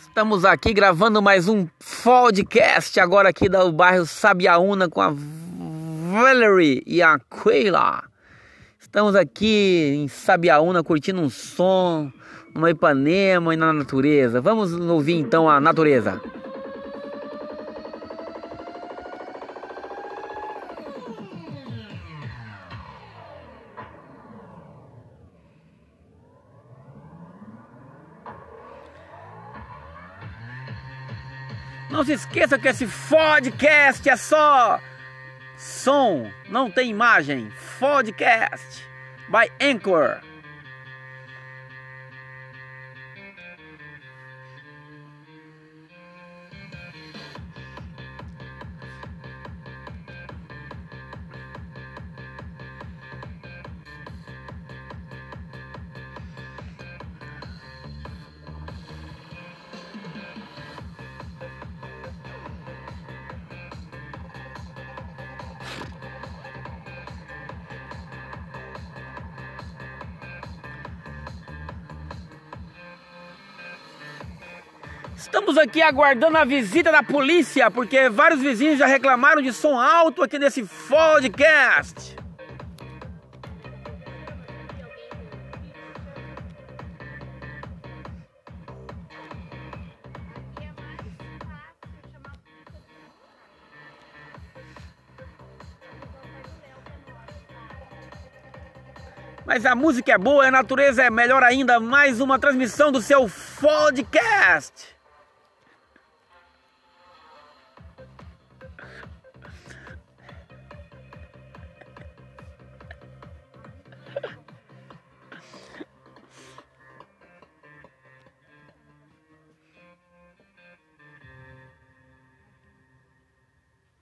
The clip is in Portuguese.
Estamos aqui gravando mais um podcast agora aqui do bairro Sabiaúna com a Valerie e a Keila. Estamos aqui em Sabiaúna curtindo um som, uma Ipanema e na natureza. Vamos ouvir então a natureza. Não se esqueça que esse podcast é só som, não tem imagem. Podcast by Anchor. Estamos aqui aguardando a visita da polícia, porque vários vizinhos já reclamaram de som alto aqui nesse podcast. Mas a música é boa, a natureza é melhor ainda. Mais uma transmissão do seu podcast.